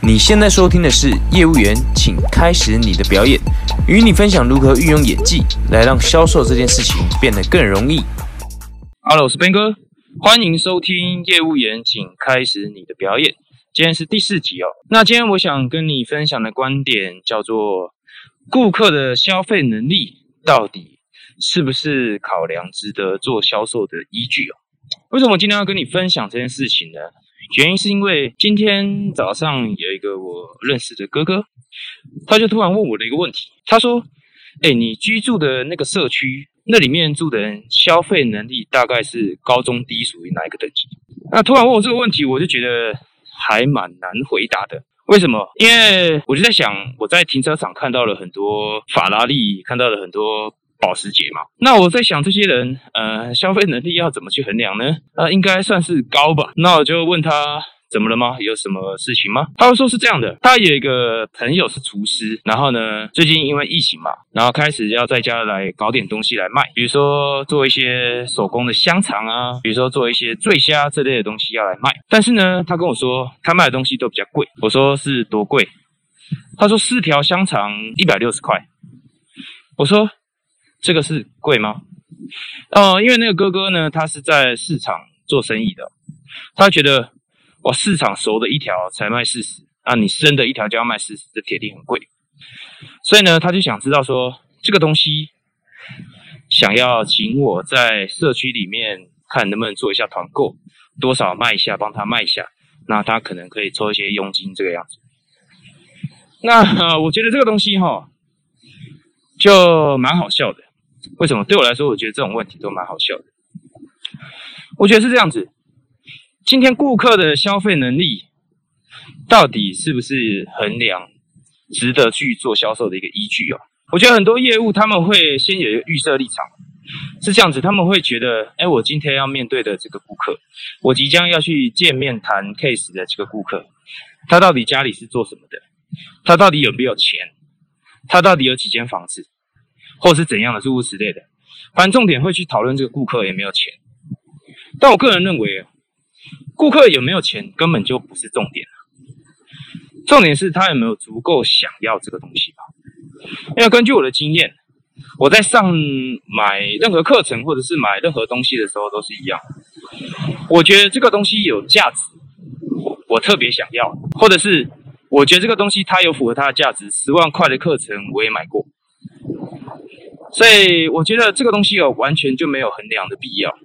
你现在收听的是业务员，请开始你的表演，与你分享如何运用演技来让销售这件事情变得更容易。Hello，我是 Ben 哥，欢迎收听业务员，请开始你的表演。今天是第四集哦。那今天我想跟你分享的观点叫做：顾客的消费能力到底是不是考量值得做销售的依据哦？为什么今天要跟你分享这件事情呢？原因是因为今天早上有一个我认识的哥哥，他就突然问我的一个问题，他说：“哎，你居住的那个社区，那里面住的人消费能力大概是高中低，属于哪一个等级？”那突然问我这个问题，我就觉得还蛮难回答的。为什么？因为我就在想，我在停车场看到了很多法拉利，看到了很多。保时捷嘛，那我在想这些人，呃，消费能力要怎么去衡量呢？呃，应该算是高吧。那我就问他怎么了吗？有什么事情吗？他会说是这样的，他有一个朋友是厨师，然后呢，最近因为疫情嘛，然后开始要在家来搞点东西来卖，比如说做一些手工的香肠啊，比如说做一些醉虾这类的东西要来卖。但是呢，他跟我说他卖的东西都比较贵。我说是多贵？他说四条香肠一百六十块。我说。这个是贵吗？呃，因为那个哥哥呢，他是在市场做生意的，他觉得我，市场熟的一条才卖四十，啊，你生的一条就要卖四十，这铁定很贵。所以呢，他就想知道说，这个东西想要请我在社区里面看能不能做一下团购，多少卖一下，帮他卖一下，那他可能可以抽一些佣金这个样子。那我觉得这个东西哈，就蛮好笑的。为什么对我来说，我觉得这种问题都蛮好笑的。我觉得是这样子，今天顾客的消费能力到底是不是衡量值得去做销售的一个依据哦？我觉得很多业务他们会先有一个预设立场，是这样子，他们会觉得，哎，我今天要面对的这个顾客，我即将要去见面谈 case 的这个顾客，他到底家里是做什么的？他到底有没有钱？他到底有几间房子？或是怎样的诸如此类的，反正重点会去讨论这个顾客有没有钱。但我个人认为，顾客有没有钱根本就不是重点重点是他有没有足够想要这个东西吧。因为根据我的经验，我在上买任何课程或者是买任何东西的时候都是一样。我觉得这个东西有价值，我特别想要，或者是我觉得这个东西它有符合它的价值，十万块的课程我也买过。所以我觉得这个东西有完全就没有衡量的必要。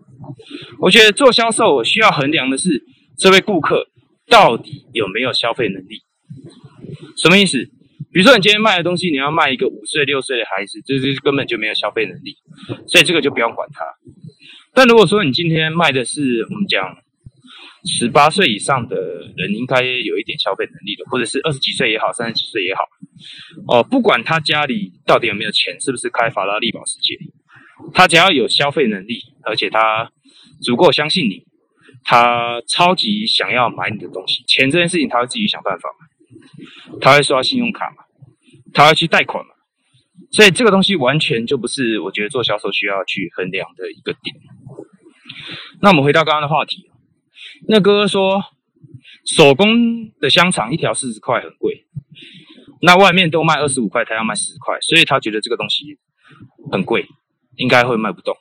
我觉得做销售需要衡量的是这位顾客到底有没有消费能力。什么意思？比如说你今天卖的东西，你要卖一个五岁六岁的孩子，这这根本就没有消费能力，所以这个就不用管他。但如果说你今天卖的是我们讲十八岁以上的人，应该有一点消费能力的，或者是二十几岁也好，三十几岁也好。哦，不管他家里到底有没有钱，是不是开法拉利保时捷，他只要有消费能力，而且他足够相信你，他超级想要买你的东西。钱这件事情，他会自己想办法嘛？他会刷信用卡嘛？他会去贷款嘛？所以这个东西完全就不是我觉得做销售需要去衡量的一个点。那我们回到刚刚的话题，那哥哥说手工的香肠一条四十块很贵。那外面都卖二十五块，他要卖十块，所以他觉得这个东西很贵，应该会卖不动。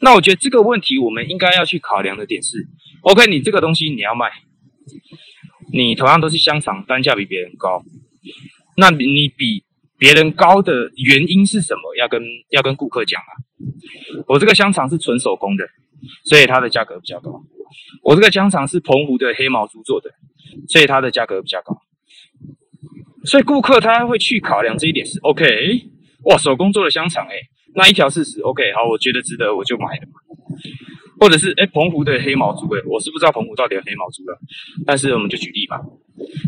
那我觉得这个问题我们应该要去考量的点是：OK，你这个东西你要卖，你同样都是香肠，单价比别人高，那你比别人高的原因是什么？要跟要跟顾客讲啊。我这个香肠是纯手工的，所以它的价格比较高。我这个香肠是澎湖的黑毛猪做的，所以它的价格比较高。所以顾客他会去考量这一点是 OK，哇，手工做的香肠，哎，那一条四十，OK，好，我觉得值得，我就买了。或者是哎，澎湖的黑毛猪，哎，我是不知道澎湖到底有黑毛猪了，但是我们就举例嘛，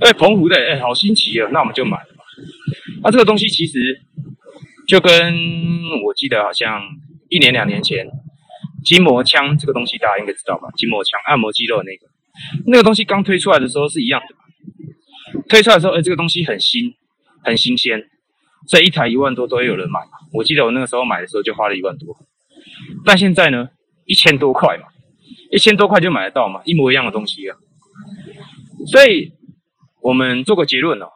哎，澎湖的，哎，好新奇啊，那我们就买了嘛。那这个东西其实就跟我记得好像一年两年前筋膜枪这个东西大家应该知道吧？筋膜枪按摩肌肉那个，那个东西刚推出来的时候是一样的。推出来的时候，哎，这个东西很新，很新鲜，这一台一万多都会有人买。我记得我那个时候买的时候就花了一万多，但现在呢，一千多块嘛，一千多块就买得到嘛，一模一样的东西啊。所以我们做个结论哦。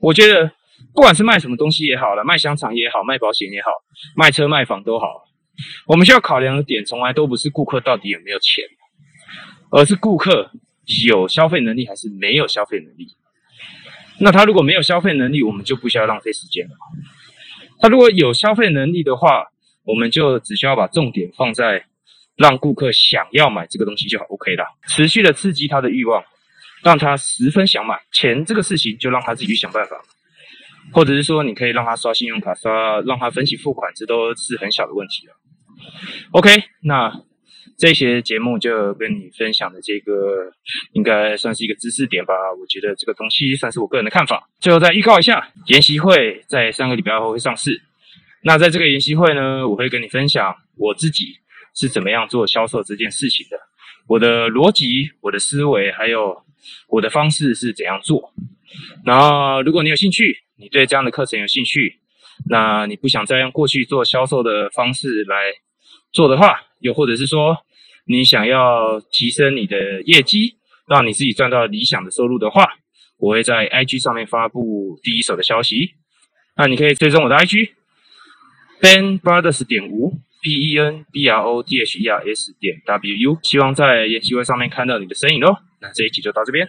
我觉得不管是卖什么东西也好了，卖香肠也好，卖保险也好，卖车卖房都好，我们需要考量的点从来都不是顾客到底有没有钱，而是顾客有消费能力还是没有消费能力。那他如果没有消费能力，我们就不需要浪费时间了。他如果有消费能力的话，我们就只需要把重点放在让顾客想要买这个东西就好，OK 了。持续的刺激他的欲望，让他十分想买。钱这个事情就让他自己去想办法，或者是说你可以让他刷信用卡，刷让他分期付款，这都是很小的问题了。OK，那。这些节目就跟你分享的这个，应该算是一个知识点吧。我觉得这个东西算是我个人的看法。最后再预告一下，研习会在三个礼拜后会上市。那在这个研习会呢，我会跟你分享我自己是怎么样做销售这件事情的，我的逻辑、我的思维，还有我的方式是怎样做。然后，如果你有兴趣，你对这样的课程有兴趣，那你不想再用过去做销售的方式来做的话，又或者是说，你想要提升你的业绩，让你自己赚到理想的收入的话，我会在 IG 上面发布第一手的消息。那你可以追踪我的 IG Ben Brothers 点吴 B E N B R O D H E R S 点 W U。希望在研习会上面看到你的身影哦。那这一集就到这边。